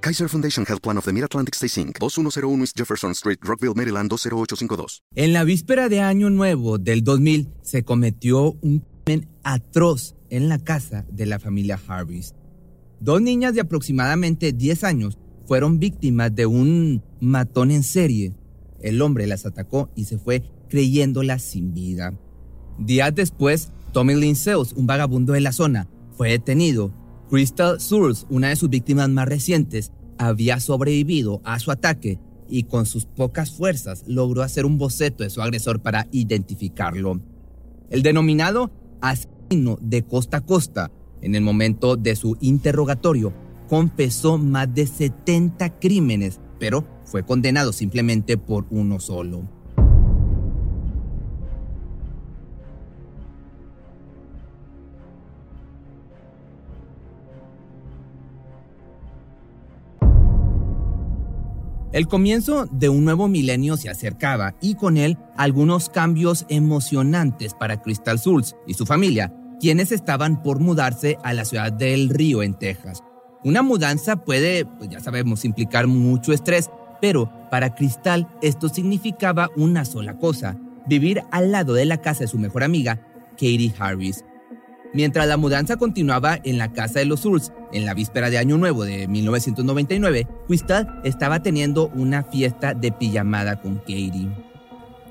Kaiser Foundation Health Plan of the Mid-Atlantic Stay Inc., 2101 East Jefferson Street, Rockville, Maryland 20852. En la víspera de Año Nuevo del 2000 se cometió un crimen atroz en la casa de la familia Harvis. Dos niñas de aproximadamente 10 años fueron víctimas de un matón en serie. El hombre las atacó y se fue creyéndolas sin vida. Días después, Tommy Linceus, un vagabundo de la zona, fue detenido Crystal Source, una de sus víctimas más recientes, había sobrevivido a su ataque y con sus pocas fuerzas logró hacer un boceto de su agresor para identificarlo. El denominado asesino de costa a costa, en el momento de su interrogatorio, confesó más de 70 crímenes, pero fue condenado simplemente por uno solo. El comienzo de un nuevo milenio se acercaba y con él algunos cambios emocionantes para Crystal Souls y su familia, quienes estaban por mudarse a la ciudad del Río en Texas. Una mudanza puede, pues ya sabemos, implicar mucho estrés, pero para Crystal esto significaba una sola cosa, vivir al lado de la casa de su mejor amiga, Katie Harris. Mientras la mudanza continuaba en la casa de los Souls, en la víspera de Año Nuevo de 1999, Crystal estaba teniendo una fiesta de pijamada con Katie.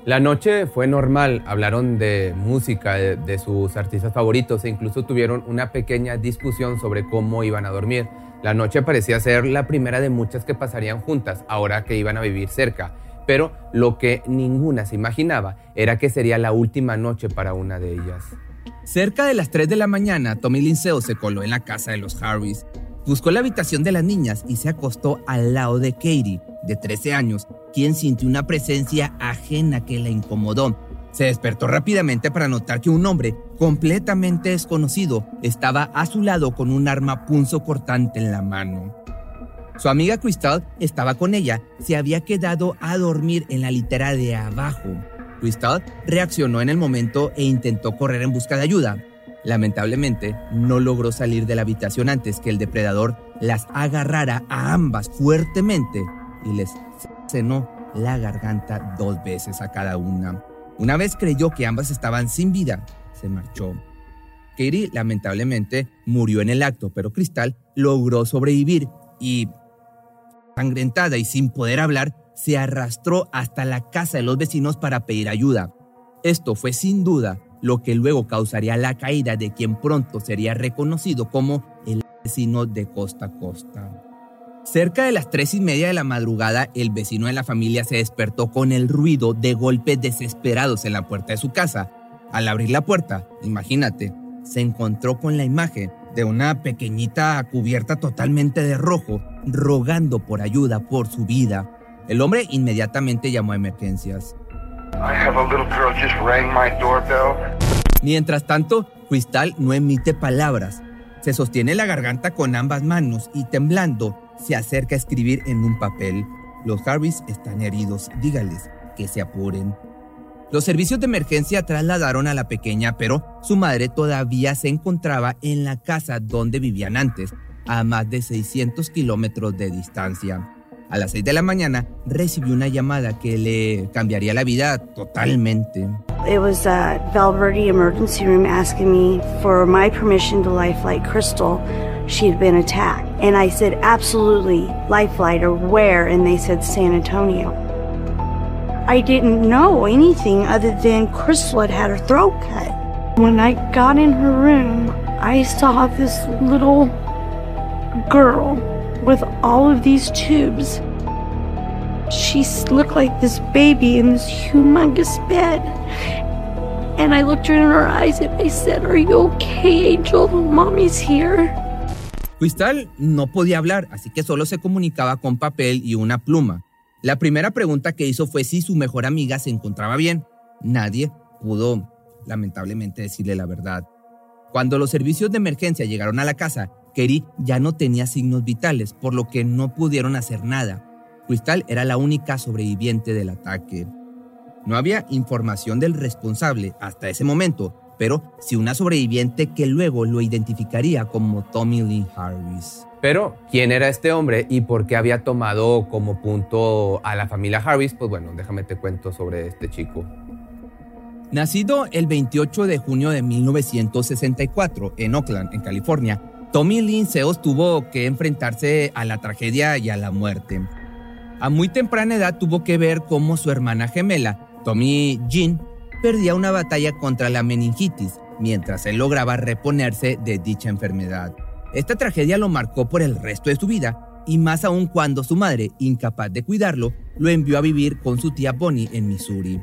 La noche fue normal, hablaron de música, de, sus artistas favoritos e incluso tuvieron una pequeña discusión sobre cómo iban a dormir. La noche parecía ser la primera de muchas que pasarían juntas, ahora que iban a vivir cerca, pero lo que ninguna se imaginaba era que sería la última noche para una de ellas. Cerca de las 3 de la mañana, Tommy Linceo se coló en la casa de los Harris. Buscó la habitación de las niñas y se acostó al lado de Katie, de 13 años, quien sintió una presencia ajena que la incomodó. Se despertó rápidamente para notar que un hombre completamente desconocido estaba a su lado con un arma punzo cortante en la mano. Su amiga Crystal estaba con ella, se había quedado a dormir en la litera de abajo. Crystal reaccionó en el momento e intentó correr en busca de ayuda. Lamentablemente, no logró salir de la habitación antes que el depredador las agarrara a ambas fuertemente y les cenó la garganta dos veces a cada una. Una vez creyó que ambas estaban sin vida, se marchó. Katie lamentablemente murió en el acto, pero Crystal logró sobrevivir y, sangrentada y sin poder hablar, se arrastró hasta la casa de los vecinos para pedir ayuda. Esto fue sin duda lo que luego causaría la caída de quien pronto sería reconocido como el vecino de costa a costa. Cerca de las tres y media de la madrugada, el vecino de la familia se despertó con el ruido de golpes desesperados en la puerta de su casa. Al abrir la puerta, imagínate, se encontró con la imagen de una pequeñita cubierta totalmente de rojo, rogando por ayuda por su vida. El hombre inmediatamente llamó a emergencias. Mientras tanto, Cristal no emite palabras. Se sostiene la garganta con ambas manos y temblando se acerca a escribir en un papel. Los Harris están heridos. Dígales que se apuren. Los servicios de emergencia trasladaron a la pequeña, pero su madre todavía se encontraba en la casa donde vivían antes, a más de 600 kilómetros de distancia. A las 6 de la mañana recibió una llamada que le cambiaría la vida totalmente. It was a Valverde emergency room asking me for my permission to lifelike Crystal. She had been attacked. And I said, absolutely, lifeline or where? And they said San Antonio. I didn't know anything other than Crystal had had her throat cut. When I got in her room, I saw this little girl with all of these tubes. She looked like this baby in this humongous bed. And I looked her in her eyes and I said, Are you okay, Angel? Mommy's here. Cristal no podía hablar, así que solo se comunicaba con papel y una pluma. La primera pregunta que hizo fue si su mejor amiga se encontraba bien. Nadie pudo, lamentablemente, decirle la verdad. Cuando los servicios de emergencia llegaron a la casa, Kerry ya no tenía signos vitales, por lo que no pudieron hacer nada. Cristal era la única sobreviviente del ataque. No había información del responsable hasta ese momento, pero sí una sobreviviente que luego lo identificaría como Tommy Lee Harris. Pero, ¿quién era este hombre y por qué había tomado como punto a la familia Harris? Pues bueno, déjame te cuento sobre este chico. Nacido el 28 de junio de 1964 en Oakland, en California, Tommy Linceos tuvo que enfrentarse a la tragedia y a la muerte. A muy temprana edad tuvo que ver cómo su hermana gemela, Tommy Jean, perdía una batalla contra la meningitis mientras él lograba reponerse de dicha enfermedad. Esta tragedia lo marcó por el resto de su vida y más aún cuando su madre, incapaz de cuidarlo, lo envió a vivir con su tía Bonnie en Missouri.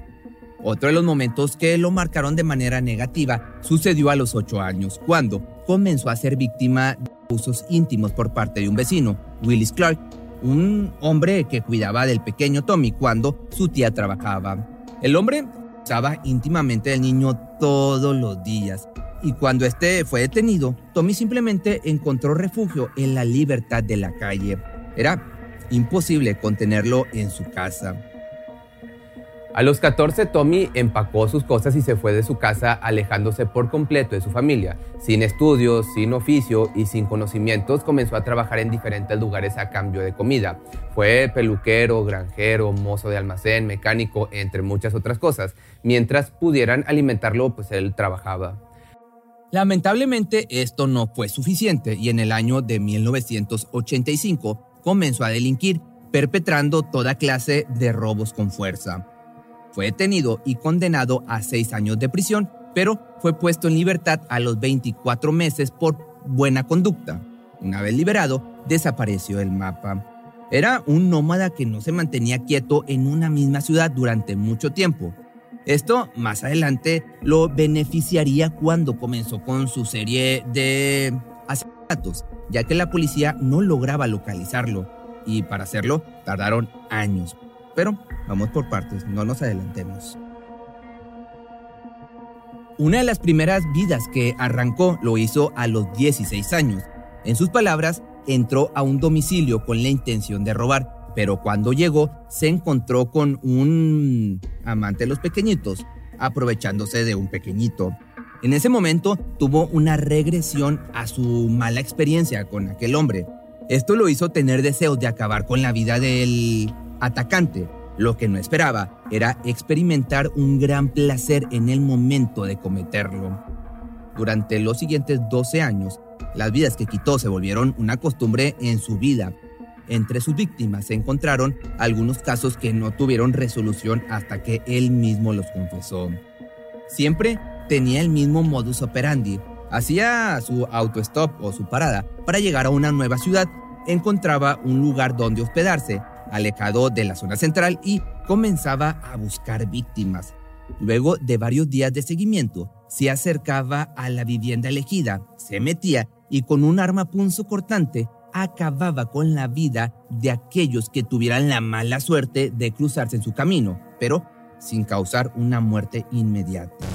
Otro de los momentos que lo marcaron de manera negativa sucedió a los 8 años, cuando comenzó a ser víctima de abusos íntimos por parte de un vecino, Willis Clark, un hombre que cuidaba del pequeño Tommy cuando su tía trabajaba. El hombre usaba íntimamente del niño todos los días y cuando este fue detenido, Tommy simplemente encontró refugio en la libertad de la calle. Era imposible contenerlo en su casa. A los 14, Tommy empacó sus cosas y se fue de su casa alejándose por completo de su familia. Sin estudios, sin oficio y sin conocimientos, comenzó a trabajar en diferentes lugares a cambio de comida. Fue peluquero, granjero, mozo de almacén, mecánico, entre muchas otras cosas. Mientras pudieran alimentarlo, pues él trabajaba. Lamentablemente esto no fue suficiente y en el año de 1985 comenzó a delinquir, perpetrando toda clase de robos con fuerza. Fue detenido y condenado a seis años de prisión, pero fue puesto en libertad a los 24 meses por buena conducta. Una vez liberado, desapareció del mapa. Era un nómada que no se mantenía quieto en una misma ciudad durante mucho tiempo. Esto más adelante lo beneficiaría cuando comenzó con su serie de asesinatos, ya que la policía no lograba localizarlo y para hacerlo tardaron años. Pero vamos por partes, no nos adelantemos. Una de las primeras vidas que arrancó lo hizo a los 16 años. En sus palabras, entró a un domicilio con la intención de robar, pero cuando llegó se encontró con un amante de los pequeñitos, aprovechándose de un pequeñito. En ese momento tuvo una regresión a su mala experiencia con aquel hombre. Esto lo hizo tener deseos de acabar con la vida del atacante. Lo que no esperaba era experimentar un gran placer en el momento de cometerlo. Durante los siguientes 12 años, las vidas que quitó se volvieron una costumbre en su vida. Entre sus víctimas se encontraron algunos casos que no tuvieron resolución hasta que él mismo los confesó. Siempre tenía el mismo modus operandi. Hacía su autostop o su parada para llegar a una nueva ciudad, encontraba un lugar donde hospedarse alejado de la zona central y comenzaba a buscar víctimas. Luego de varios días de seguimiento, se acercaba a la vivienda elegida, se metía y con un arma cortante acababa con la vida de aquellos que tuvieran la mala suerte de cruzarse en su camino, pero sin causar una muerte inmediata.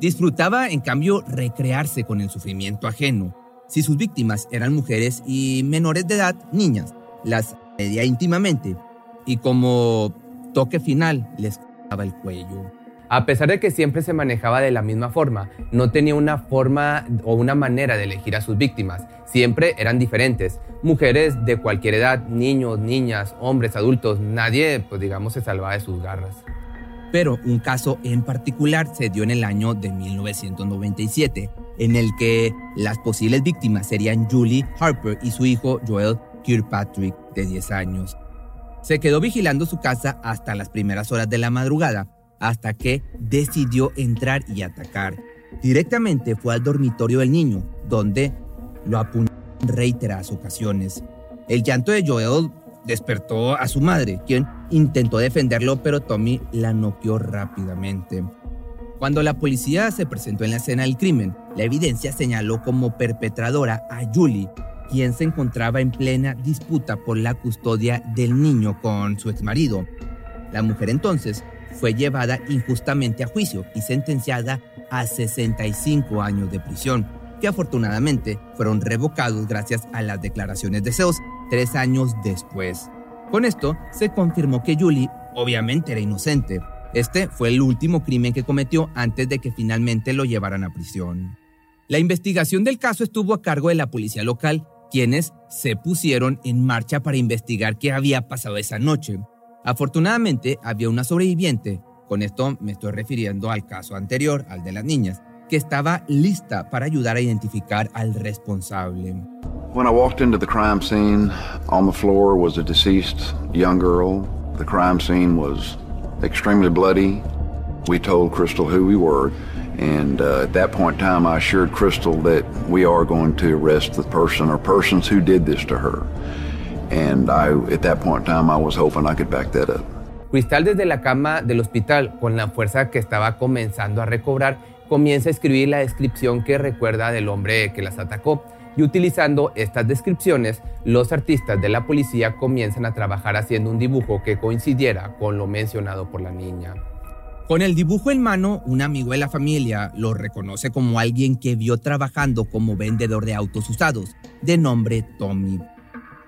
Disfrutaba, en cambio, recrearse con el sufrimiento ajeno. Si sus víctimas eran mujeres y menores de edad, niñas, las media íntimamente y como toque final les cortaba el cuello. A pesar de que siempre se manejaba de la misma forma, no tenía una forma o una manera de elegir a sus víctimas. Siempre eran diferentes. Mujeres de cualquier edad, niños, niñas, hombres, adultos, nadie, pues digamos, se salvaba de sus garras. Pero un caso en particular se dio en el año de 1997, en el que las posibles víctimas serían Julie Harper y su hijo Joel Kirkpatrick, de 10 años. Se quedó vigilando su casa hasta las primeras horas de la madrugada hasta que decidió entrar y atacar. Directamente fue al dormitorio del niño, donde lo apuñaló en reiteradas ocasiones. El llanto de Joel despertó a su madre, quien intentó defenderlo, pero Tommy la noqueó rápidamente. Cuando la policía se presentó en la escena del crimen, la evidencia señaló como perpetradora a Julie, quien se encontraba en plena disputa por la custodia del niño con su exmarido. La mujer entonces fue llevada injustamente a juicio y sentenciada a 65 años de prisión, que afortunadamente fueron revocados gracias a las declaraciones de Zeus tres años después. Con esto se confirmó que Julie obviamente era inocente. Este fue el último crimen que cometió antes de que finalmente lo llevaran a prisión. La investigación del caso estuvo a cargo de la policía local, quienes se pusieron en marcha para investigar qué había pasado esa noche. Afortunadamente, había una sobreviviente, con esto me estoy refiriendo al caso anterior, al de las niñas, que estaba lista para ayudar a identificar al responsable. When I walked into the crime scene, on the floor was a deceased young girl. The crime scene was extremely bloody. We told Crystal who we were, and uh, at that point in time, I assured Crystal that we are going to arrest the person or persons who did this to her. And I, at that point in time, I was hoping I could back that up. Cristal desde la cama del hospital, con la fuerza que estaba comenzando a recobrar, comienza a escribir la descripción que recuerda del hombre que las atacó. Y utilizando estas descripciones, los artistas de la policía comienzan a trabajar haciendo un dibujo que coincidiera con lo mencionado por la niña. Con el dibujo en mano, un amigo de la familia lo reconoce como alguien que vio trabajando como vendedor de autos usados, de nombre Tommy.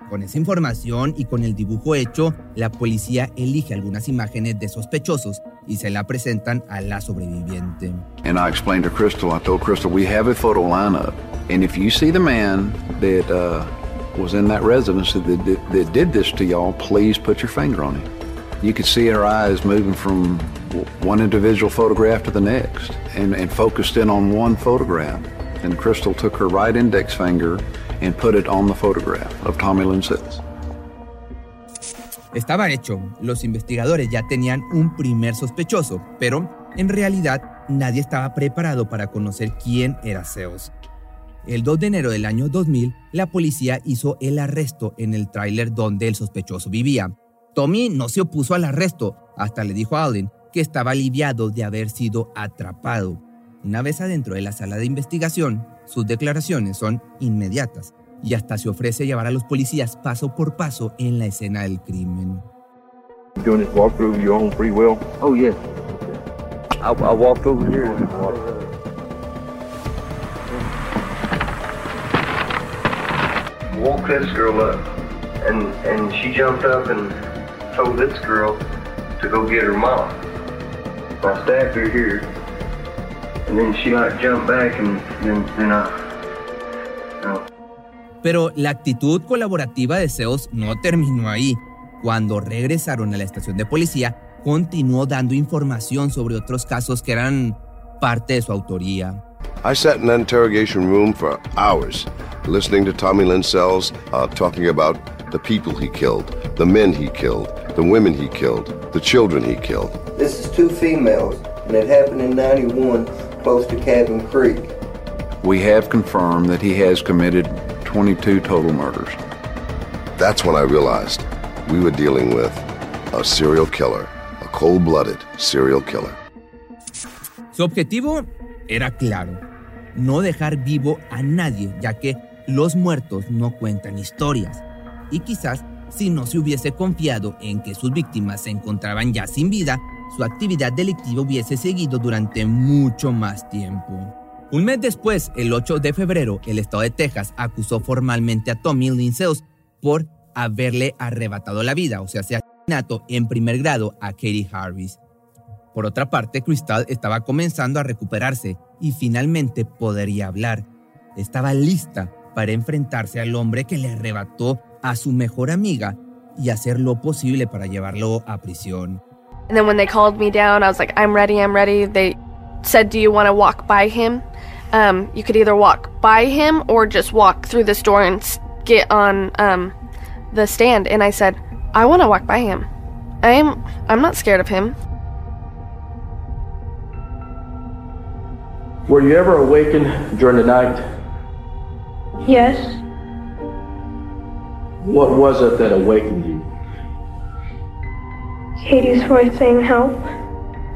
Con esa información y con el dibujo hecho, la policía elige algunas imágenes de sospechosos y se la presentan a la sobreviviente. And I explained to Crystal, I told Crystal, we have a photo lineup. And if you see the man that uh, was in that residence that, that, that did this to y'all, please put your finger on him. You could see her eyes moving from one individual photograph to the next and, and focused in on one photograph. And Crystal took her right index finger and put it on the photograph of Tommy Lynn Sills. Estaba hecho, los investigadores ya tenían un primer sospechoso, pero en realidad nadie estaba preparado para conocer quién era Zeus. El 2 de enero del año 2000, la policía hizo el arresto en el tráiler donde el sospechoso vivía. Tommy no se opuso al arresto, hasta le dijo a Alden que estaba aliviado de haber sido atrapado. Una vez adentro de la sala de investigación, sus declaraciones son inmediatas y hasta se ofrece llevar a los policías paso por paso en la escena del crimen. Doing this walkthrough of your own free will? Oh, yeah. I, I walked over here. Woke this girl up, and and she jumped up and told this girl to go get her mom. I stabbed her here, and then she like jumped back, and then then I. No. Pero la actitud colaborativa de Zeus no terminó ahí. Cuando regresaron a la estación de policía, continuó dando información sobre otros casos que eran parte de su autoría. I sat in that interrogation room for hours, listening to Tommy Lynn Sells uh, talking about the people he killed, the men he killed, the women he killed, the children he killed. This is two females, and it happened in 91 close to Cabin Creek. We have confirmed that he has committed 22 total murders. That's when I realized we were dealing with a serial killer, a cold blooded serial killer. Su objetivo era claro, no dejar vivo a nadie, ya que los muertos no cuentan historias. Y quizás si no se hubiese confiado en que sus víctimas se encontraban ya sin vida, su actividad delictiva hubiese seguido durante mucho más tiempo. Un mes después, el 8 de febrero, el estado de Texas acusó formalmente a Tommy Linceus por haberle arrebatado la vida, o sea, se en primer grado a Katie Harris. Por otra parte, Crystal estaba comenzando a recuperarse y finalmente podría hablar. Estaba lista para enfrentarse al hombre que le arrebató a su mejor amiga y hacer lo posible para llevarlo a prisión. And then when they called me down, I was like, I'm ready, I'm ready. They said, Do you want to walk by him? Um, you could either walk by him or just walk through this door and get on um, the stand. And I said, I want to walk by him. I'm I'm not scared of him. Were you ever awakened during the night? Yes. What was it that awakened you? Katie's voice saying help.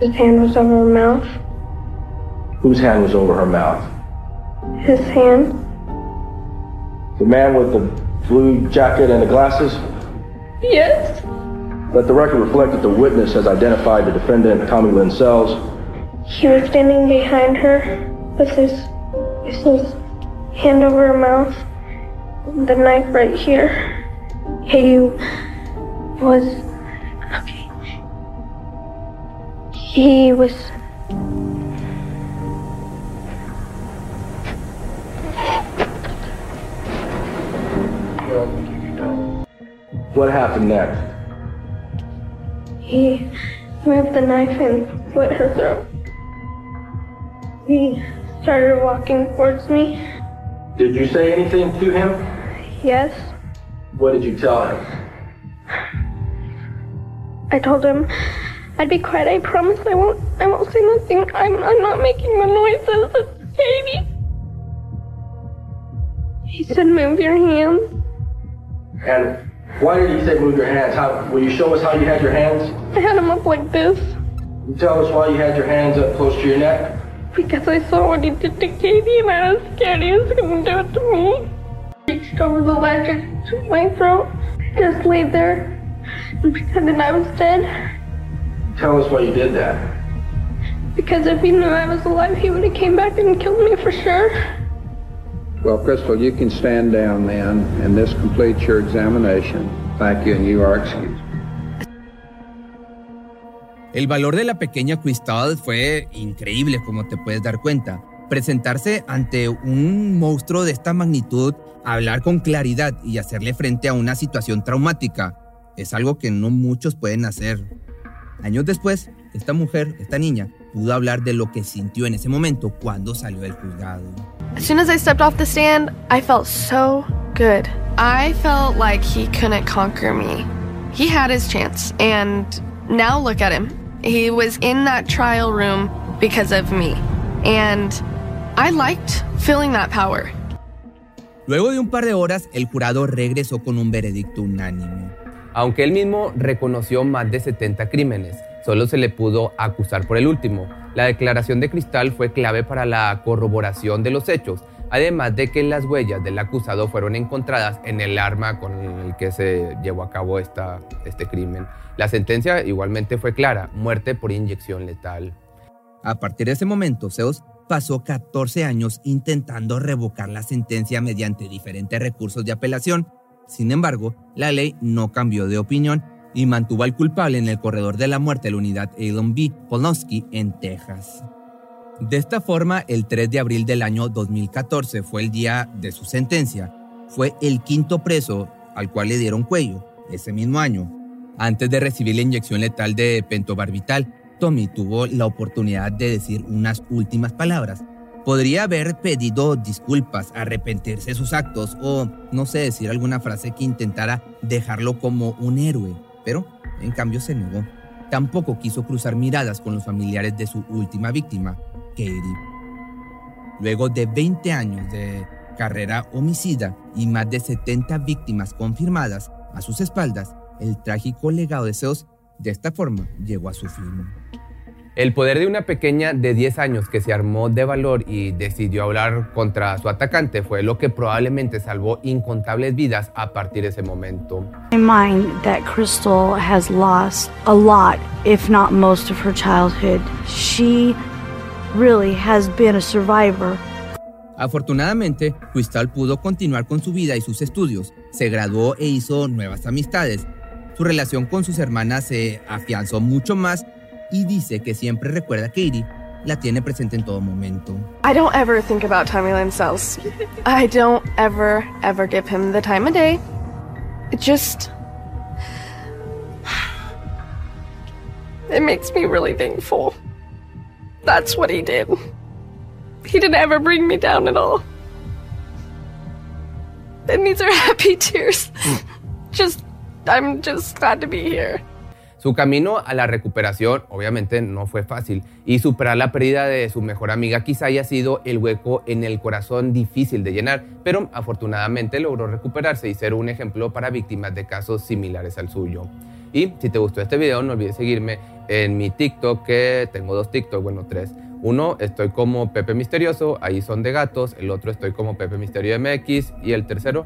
His hand was over her mouth. Whose hand was over her mouth? His hand. The man with the blue jacket and the glasses? Yes. Let the record reflect that the witness has identified the defendant, Tommy Lynn Sells. He was standing behind her with his, with his hand over her mouth, the knife right here. Katie was. Okay. He was. What happened next? He moved the knife and slit her throat. He started walking towards me. Did you say anything to him? Yes. What did you tell him? I told him I'd be quiet. I promise I won't. I won't say nothing. I'm. I'm not making the noises. It's Katie. He said, "Move your hands." And why did he say move your hands? How, will you show us how you had your hands? I had them up like this You tell us why you had your hands up close to your neck? because I saw what he did to Katie, and I was scared he was going to do it to me. The ledge and took my throat. Just laid there and pretended I was dead. Tell us why you did that. Because if he knew I was alive, he would have came back and killed me for sure. Well, Crystal, you can stand down then, and this completes your examination. Thank you, and you are excused. El valor de la pequeña Crystal fue increíble, como te puedes dar cuenta. Presentarse ante un monstruo de esta magnitud, hablar con claridad y hacerle frente a una situación traumática, es algo que no muchos pueden hacer. Años después, esta mujer, esta niña, pudo hablar de lo que sintió en ese momento cuando salió del juzgado. As soon as I stepped off the stand, I felt so good. I felt like he couldn't conquer me. He had his chance, and now look at him. He was in that trial room because of me. And I liked feeling that power. Luego de un par de horas, el jurado regresó con un veredicto unánime. Aunque él mismo reconoció más de 70 crímenes, solo se le pudo acusar por el último. La declaración de Cristal fue clave para la corroboración de los hechos, además de que las huellas del acusado fueron encontradas en el arma con el que se llevó a cabo esta, este crimen. La sentencia igualmente fue clara, muerte por inyección letal. A partir de ese momento, Zeus pasó 14 años intentando revocar la sentencia mediante diferentes recursos de apelación. Sin embargo, la ley no cambió de opinión y mantuvo al culpable en el corredor de la muerte de la unidad Elon B. Polonsky en Texas. De esta forma, el 3 de abril del año 2014 fue el día de su sentencia. Fue el quinto preso al cual le dieron cuello ese mismo año. Antes de recibir la inyección letal de pentobarbital, Tommy tuvo la oportunidad de decir unas últimas palabras. Podría haber pedido disculpas, arrepentirse de sus actos o, no sé, decir alguna frase que intentara dejarlo como un héroe, pero en cambio se negó. Tampoco quiso cruzar miradas con los familiares de su última víctima, Katie. Luego de 20 años de carrera homicida y más de 70 víctimas confirmadas a sus espaldas, el trágico legado de Zeus de esta forma llegó a su fin. El poder de una pequeña de 10 años que se armó de valor y decidió hablar contra su atacante fue lo que probablemente salvó incontables vidas a partir de ese momento. I mind that Crystal has lost a lot, if not most of her childhood. She really has been a survivor. Afortunadamente, Crystal pudo continuar con su vida y sus estudios, se graduó e hizo nuevas amistades, Su relación con sus hermanas se afianzó mucho más y dice que siempre recuerda a Katie, la tiene presente en todo momento. I don't ever think about Tommy Lynn Sells. I don't ever, ever give him the time of day. It just. It makes me really thankful. That's what he did. He didn't ever bring me down at all. And these are happy tears. Mm. just, I'm just glad to be here. Su camino a la recuperación obviamente no fue fácil y superar la pérdida de su mejor amiga quizá haya sido el hueco en el corazón difícil de llenar, pero afortunadamente logró recuperarse y ser un ejemplo para víctimas de casos similares al suyo. Y si te gustó este video no olvides seguirme en mi TikTok que tengo dos TikTok, bueno tres. Uno estoy como Pepe Misterioso, ahí son de gatos, el otro estoy como Pepe Misterio MX y el tercero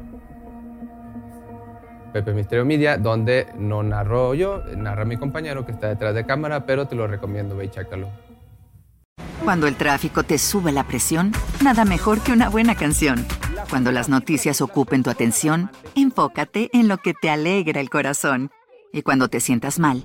Pepe Misterio Media, donde no narro yo, narra mi compañero que está detrás de cámara, pero te lo recomiendo, ve y chécalo. Cuando el tráfico te sube la presión, nada mejor que una buena canción. Cuando las noticias ocupen tu atención, enfócate en lo que te alegra el corazón. Y cuando te sientas mal,